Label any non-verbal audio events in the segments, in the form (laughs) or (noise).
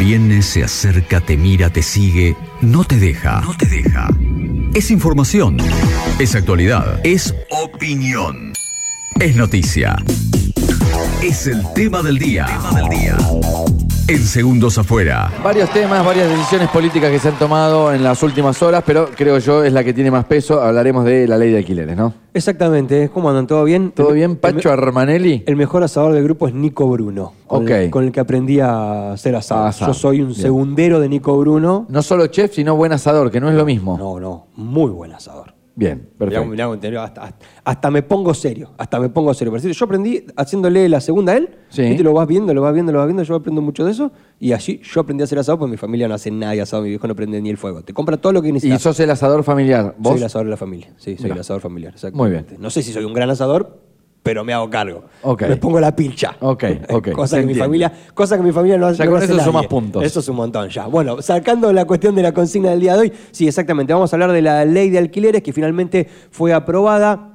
Viene, se acerca, te mira, te sigue, no te deja. No te deja. Es información. Es actualidad. Es opinión. Es noticia. Es el tema del día. Tema del día. En segundos afuera. Varios temas, varias decisiones políticas que se han tomado en las últimas horas, pero creo yo es la que tiene más peso. Hablaremos de la ley de alquileres, ¿no? Exactamente. ¿Cómo andan? ¿Todo bien? ¿Todo bien? Pacho Armanelli. el mejor asador del grupo es Nico Bruno. Con, Ok. el, con el que aprendí a hacer asado. Yo soy un Bien. segundero de Nico Bruno. No solo chef, sino buen asador, que no es lo mismo. No, no. Muy buen asador. Bien, perfecto. Mirá, mirá, mirá, hasta, hasta- hasta me pongo serio, hasta me pongo serio. Decir, Yo aprendí haciéndole la segunda a él, Sí. ¿viste? lo vas viendo, lo vas viendo, lo vas viendo, yo aprendo mucho de eso, y así yo aprendí a hacer asado, porque mi familia no hace nada de asado, mi viejo no prende ni el fuego. Te compra todo lo que Y necesitas. sos el asador familiar. ¿Vos? Soy el asador de la familia, sí, soy el asador familiar, Muy exactamente. No sé si soy un gran asador, pero me hago cargo. Ok. Me pongo la pilcha. Ok, (laughs) ok, cosa, que mi familia, cosa que mi familia no hace. Ya no con hace eso sumás puntos. Eso es un montón ya. Bueno, sacando la cuestión de la consigna del día de hoy, sí, exactamente. Vamos a hablar de la ley de alquileres que finalmente fue aprobada.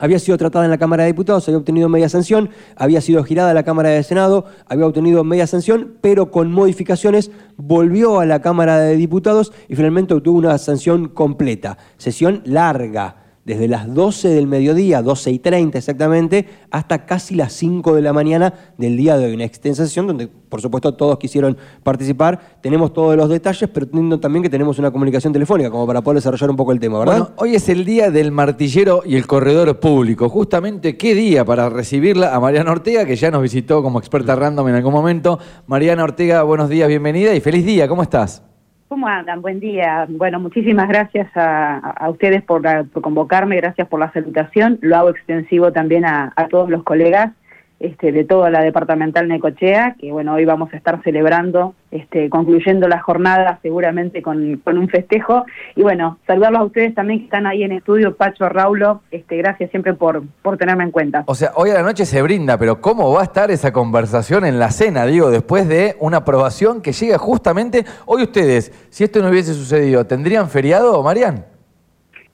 Había sido tratada en la Cámara de Diputados, había obtenido media sanción, había sido girada a la Cámara de Senado, había obtenido media sanción, pero con modificaciones volvió a la Cámara de Diputados y finalmente obtuvo una sanción completa. Sesión larga, desde las 12 del mediodía, 12 y 30 exactamente, hasta casi las 5 de la mañana del día de hoy. Una extensa sesión donde, por supuesto, todos quisieron participar. Tenemos todos los detalles, pero entiendo también que tenemos una comunicación telefónica como para poder desarrollar un poco el tema, ¿verdad? Bueno, hoy es el día del martillero y el corredor público. Justamente, ¿qué día para recibirla a Mariana Ortega, que ya nos visitó como experta random en algún momento? Mariana Ortega, buenos días, bienvenida y feliz día, ¿cómo estás? ¿Cómo andan? Buen día. Bueno, muchísimas gracias a, a ustedes por, por convocarme, gracias por la salutación. Lo hago extensivo también a todos los colegas este, de toda la departamental Necochea, que bueno, hoy vamos a estar celebrando, este, concluyendo la jornada seguramente con, un festejo. Y bueno, saludarlos a ustedes también que están ahí en estudio, Pacho, Raulo, este, gracias siempre por, por tenerme en cuenta. O sea, hoy a la noche se brinda, pero ¿cómo va a estar esa conversación en la cena, digo, después de una aprobación que llega justamente hoy ustedes? Si esto no hubiese sucedido, ¿tendrían feriado, Marian?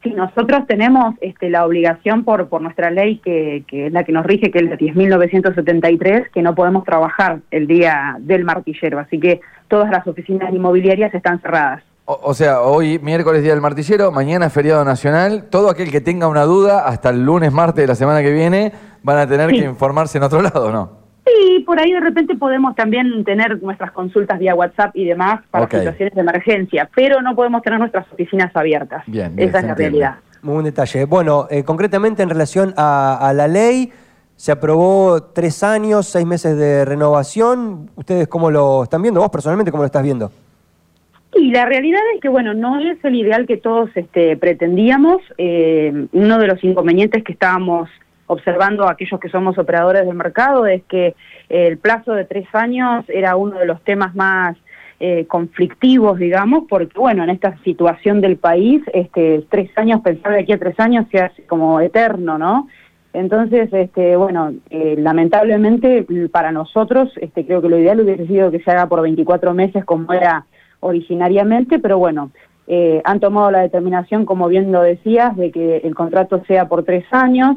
Sí, nosotros tenemos este, la obligación por, por nuestra ley, que, que es la que nos rige, que es la 10.973, que no podemos trabajar el día del martillero. Así que todas las oficinas inmobiliarias están cerradas. O, o sea, hoy miércoles día del martillero, mañana feriado nacional. Todo aquel que tenga una duda hasta el lunes, martes de la semana que viene, van a tener Sí. que informarse en otro lado, ¿no? Sí, por ahí de repente podemos también tener nuestras consultas vía WhatsApp y demás para situaciones de emergencia, pero no podemos tener nuestras oficinas abiertas. Bien, bien, Esa es la realidad. Muy buen detalle. Bueno, eh, concretamente en relación a, a la ley, se aprobó tres años, seis meses de renovación. ¿Ustedes cómo lo están viendo? ¿Vos personalmente cómo lo estás viendo? Y la realidad es que, bueno, no es el ideal que todos este, pretendíamos. Eh, uno de los inconvenientes que estábamos observando aquellos que somos operadores del mercado es que el plazo de tres años era uno de los temas más eh, conflictivos, digamos, porque, bueno, en esta situación del país, este, tres años, pensar de aquí a tres años se como eterno, ¿no? Entonces, este, bueno, eh, lamentablemente para nosotros, este, creo que lo ideal hubiese sido que se haga por 24 meses como era originariamente, pero bueno, eh, han tomado la determinación, como bien lo decías, de que el contrato sea por tres años.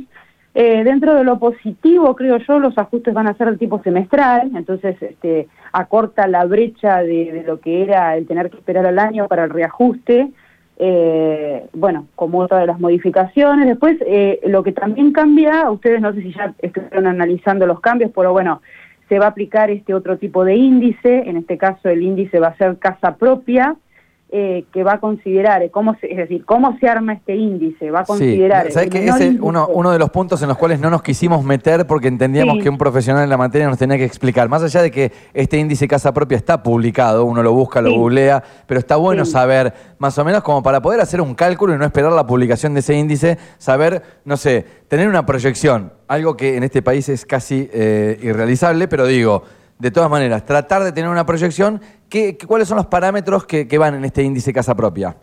Eh, dentro de lo positivo, creo yo, los ajustes van a ser de tipo semestral, entonces este, acorta la brecha de, lo que era el tener que esperar al año para el reajuste. Eh, bueno, como otra de las modificaciones. Después, eh, lo que también cambia, ustedes no sé si ya estuvieron analizando los cambios, pero bueno, se va a aplicar este otro tipo de índice, en este caso el índice va a ser casa propia, eh, que va a considerar, eh, cómo se, es decir, cómo se arma este índice, va a considerar... ¿Sabes el que menor ese índice- uno, uno de los puntos en los cuales no nos quisimos meter porque entendíamos Sí. que un profesional en la materia nos tenía que explicar? Más allá de que este índice casa propia está publicado, uno lo busca, lo Sí. googlea, pero está bueno Sí. saber, más o menos como para poder hacer un cálculo y no esperar la publicación de ese índice, saber, no sé, tener una proyección, algo que en este país es casi eh, irrealizable, pero digo, de todas maneras, tratar de tener una proyección, ¿qué, qué- ¿cuáles son los parámetros que, van en este índice casa propia?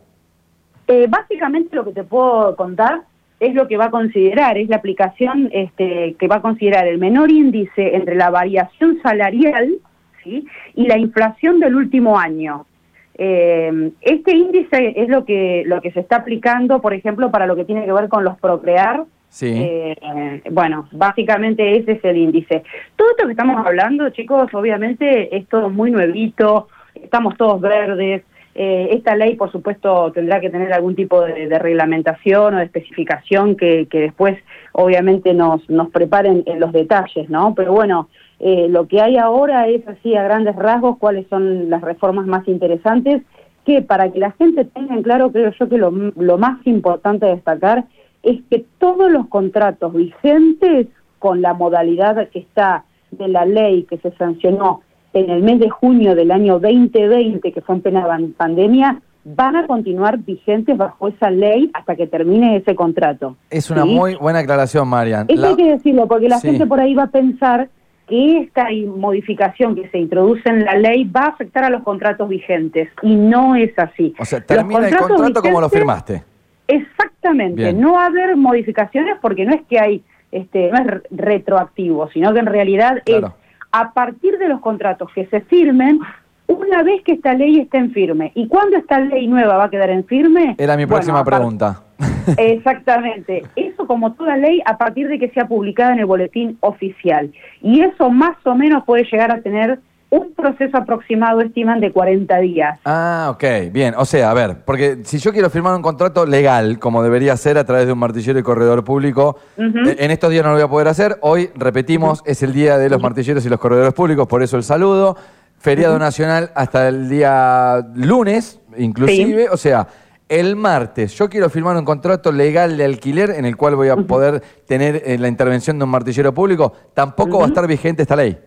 Eh, básicamente lo que te puedo contar es lo que va a considerar, es la aplicación este, que va a considerar el menor índice entre la variación salarial ¿sí? y la inflación del último año. Eh, este índice es lo que, lo que se está aplicando, por ejemplo, para lo que tiene que ver con los procrear. Sí. Eh, bueno, básicamente ese es el índice. Todo esto que estamos hablando, chicos, obviamente es todo muy nuevito. estamos todos verdes. Eh, esta ley, por supuesto, tendrá que tener algún tipo de, reglamentación o de especificación que, después, obviamente, nos, preparen en los detalles, ¿no? Pero bueno, eh, lo que hay ahora es así a grandes rasgos cuáles son las reformas más interesantes, que para que la gente tenga en claro, creo yo que lo, lo más importante a destacar es que todos los contratos vigentes con la modalidad que está de la ley que se sancionó en el mes de junio del año 2020, que fue en plena pandemia, van a continuar vigentes bajo esa ley hasta que termine ese contrato. Es una ¿sí? muy buena aclaración, Marian. Eso La- hay que decirlo, porque la Sí. gente por ahí va a pensar que esta modificación que se introduce en la ley va a afectar a los contratos vigentes, y no es así. O sea, termina el contrato como lo firmaste. Exactamente, Bien. no va a haber modificaciones porque no es que hay, este, no es re- retroactivo, sino que en realidad Claro. es a partir de los contratos que se firmen, una vez que esta ley esté en firme. ¿Y cuándo esta ley nueva va a quedar en firme? Era mi próxima pregunta. (laughs) (laughs) Exactamente. Eso como toda ley a partir de que sea publicada en el boletín oficial. Y eso más o menos puede llegar a tener un proceso aproximado, estiman, de 40 días. Ah, ok, bien. O sea, a ver, porque si yo quiero firmar un contrato legal, como debería ser a través de un martillero y corredor público, eh, en estos días no lo voy a poder hacer. Hoy, repetimos, es el día de los martilleros y los corredores públicos, por eso el saludo. Feriado nacional hasta el día lunes, inclusive. O sea, el martes yo quiero firmar un contrato legal de alquiler en el cual voy a poder tener eh, la intervención de un martillero público. Tampoco va a estar vigente esta ley.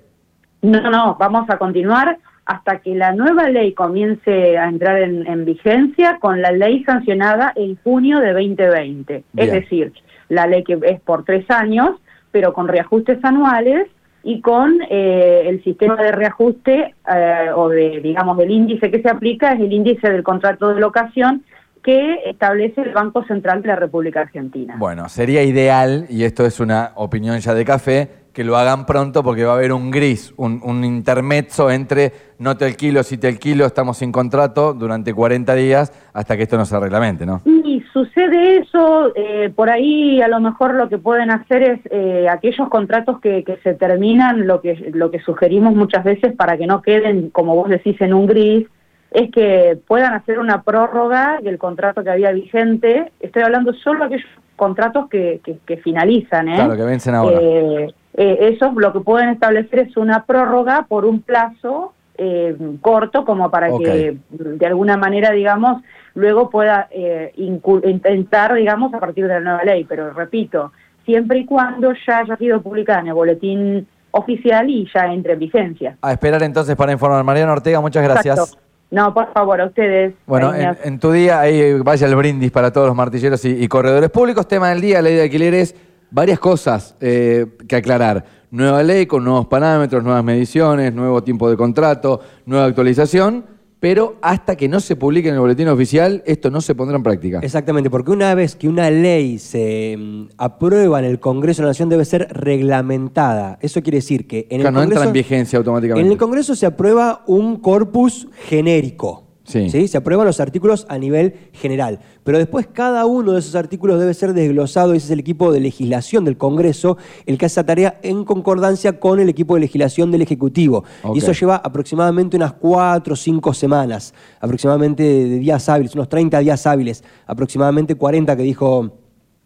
No, no, vamos a continuar hasta que la nueva ley comience a entrar en, en vigencia con la ley sancionada en junio de 2020. Es decir, la ley que es por tres años, pero con reajustes anuales y con eh, el sistema de reajuste eh, o de, digamos, del índice que se aplica, es el índice del contrato de locación que establece el Banco Central de la República Argentina. Bueno, sería ideal, y esto es una opinión ya de café, que lo hagan pronto porque va a haber un gris, un, un intermezzo entre no te alquilo, si te alquilo, estamos sin contrato durante 40 días hasta que esto no se reglamente, ¿no? Y sucede eso, eh, por ahí a lo mejor lo que pueden hacer es eh, aquellos contratos que, que se terminan, lo que, lo que sugerimos muchas veces para que no queden, como vos decís, en un gris, es que puedan hacer una prórroga del contrato que había vigente. Estoy hablando solo de aquellos contratos que, que, que finalizan, ¿eh? Claro, que vencen ahora. Eh, eh, esos lo que pueden establecer es una prórroga por un plazo eh, corto como para que de alguna manera digamos luego pueda eh, intentar digamos a partir de la nueva ley pero repito siempre y cuando ya haya sido publicada en el boletín oficial y ya entre en vigencia A esperar entonces para informar. Mariano Ortega, muchas gracias. Exacto. no por favor a ustedes Bueno, en, en tu día, ahí vaya el brindis para todos los martilleros y, y corredores públicos. Tema del día, ley de alquileres. Varias cosas eh, que aclarar. Nueva ley con nuevos parámetros, nuevas mediciones, nuevo tiempo de contrato, nueva actualización. Pero hasta que no se publique en el boletín oficial, esto no se pondrá en práctica. Exactamente, porque una vez que una ley se mm, aprueba en el Congreso de la Nación debe ser reglamentada. Eso quiere decir que en el Claro, no entra Congreso, en vigencia automáticamente. en el Congreso se aprueba un corpus genérico. Sí. Se aprueban los artículos a nivel general. Pero después cada uno de esos artículos debe ser desglosado y ese es el equipo de legislación del Congreso el que hace esa tarea en concordancia con el equipo de legislación del Ejecutivo. Y eso lleva aproximadamente unas cuatro o cinco semanas, aproximadamente de días hábiles, unos 30 días hábiles, aproximadamente 40 que dijo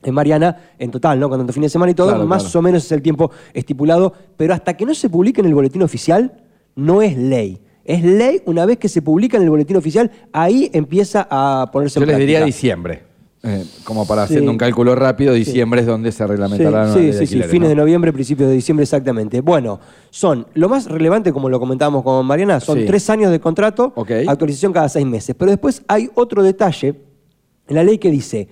eh, Mariana en total, ¿no? Con tanto fin de semana y todo, Claro, más claro. o menos es el tiempo estipulado, pero hasta que no se publique en el boletín oficial, no es ley. Es ley una vez que se publica en el boletín oficial, ahí empieza a ponerse Yo en les diría diciembre. Eh, como para Sí. haciendo un cálculo rápido, diciembre es donde se reglamentará la Sí, sí, de sí, fines ¿no? de noviembre, principios de diciembre exactamente. Bueno, son, lo más relevante, como lo comentábamos con Mariana, son Sí. tres años de contrato, Ok. actualización cada seis meses. Pero después hay otro detalle en la ley que dice,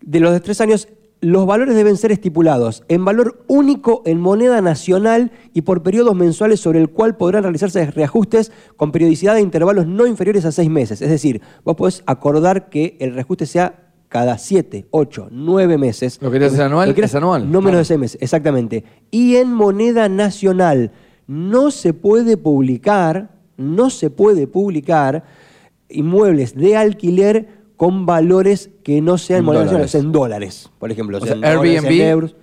de los tres años, los valores deben ser estipulados en valor único en moneda nacional y por periodos mensuales sobre el cual podrán realizarse reajustes con periodicidad de intervalos no inferiores a seis meses. Es decir, vos podés acordar que el reajuste sea cada siete, ocho, nueve meses. ¿Lo querés hacer anual? Lo Es anual. No menos de seis meses, exactamente. Y en moneda nacional no se puede publicar, no se puede publicar inmuebles de alquiler con valores que no sean En moneda dólares. nacional, en dólares, por ejemplo. O sea, en dólares, en Airbnb. euros.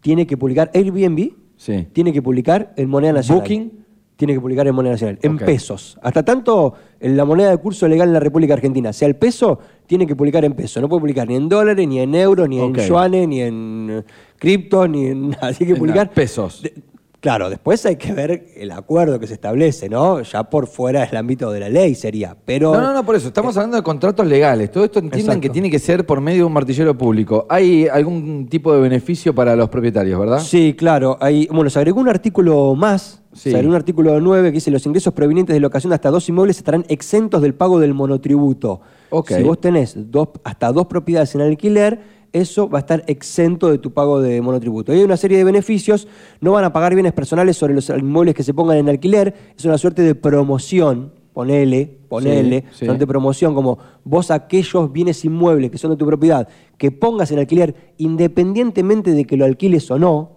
Tiene que publicar Airbnb, Sí. tiene que publicar en moneda nacional. Booking. tiene que publicar en moneda nacional, en pesos. Hasta tanto, en la moneda de curso legal en la República Argentina sea el peso, tiene que publicar en peso. No puede publicar ni en dólares, ni en euros, ni en yuanes, ni en cripto, ni en (laughs) nada. Tiene que En publicar pesos. de- claro, después hay que ver el acuerdo que se establece, ¿no? Ya por fuera del ámbito de la ley sería. Pero No, no, no, por eso. Estamos hablando de contratos legales. Todo esto entiendan Exacto. que tiene que ser por medio de un martillero público. ¿Hay algún tipo de beneficio para los propietarios, verdad? Sí, claro. Hay, bueno, se agregó un artículo más. Sí. Se agregó un artículo 9 que dice los ingresos provenientes de locación de hasta dos inmuebles estarán exentos del pago del monotributo. Ok. Si vos tenés dos, hasta dos propiedades en alquiler, eso va a estar exento de tu pago de monotributo. Y hay una serie de beneficios. No van a pagar bienes personales sobre los inmuebles que se pongan en alquiler. Es una suerte de promoción. Ponele, ponele, Sí, de promoción, como vos aquellos bienes inmuebles que son de tu propiedad, que pongas en alquiler, independientemente de que lo alquiles o no,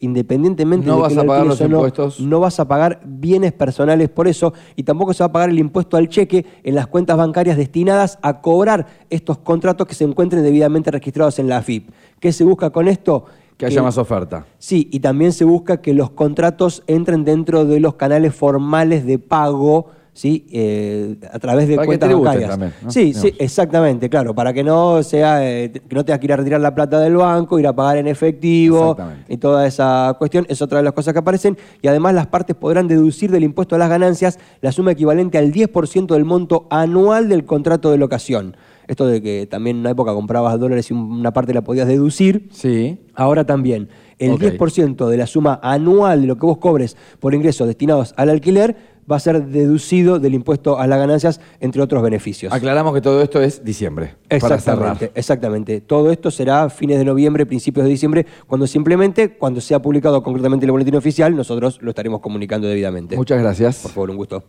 independientemente No de vas que a pagar los no, impuestos. no vas a pagar bienes personales por eso y tampoco se va a pagar el impuesto al cheque en las cuentas bancarias destinadas a cobrar estos contratos que se encuentren debidamente registrados en la AFIP. ¿Qué se busca con esto? Que haya más oferta. Sí, y también se busca que los contratos entren dentro de los canales formales de pago, ¿sí? Eh, a través de Para cuentas bancarias. también, ¿no? Sí, sí, exactamente, claro, para que no sea, eh, que no tengas que ir a retirar la plata del banco, ir a pagar en efectivo y toda esa cuestión es otra de las cosas que aparecen. Y además las partes podrán deducir del impuesto a las ganancias la suma equivalente al 10% del monto anual del contrato de locación. Esto de que también en una época comprabas dólares y una parte la podías deducir. Sí. Ahora también, el Ok. 10% de la suma anual de lo que vos cobres por ingresos destinados al alquiler va a ser deducido del impuesto a las ganancias, entre otros beneficios. Aclaramos que todo esto es diciembre. Exactamente, exactamente. Todo esto será fines de noviembre, principios de diciembre, cuando simplemente, cuando sea publicado concretamente el boletín oficial, nosotros lo estaremos comunicando debidamente. Muchas gracias. Por favor, un gusto.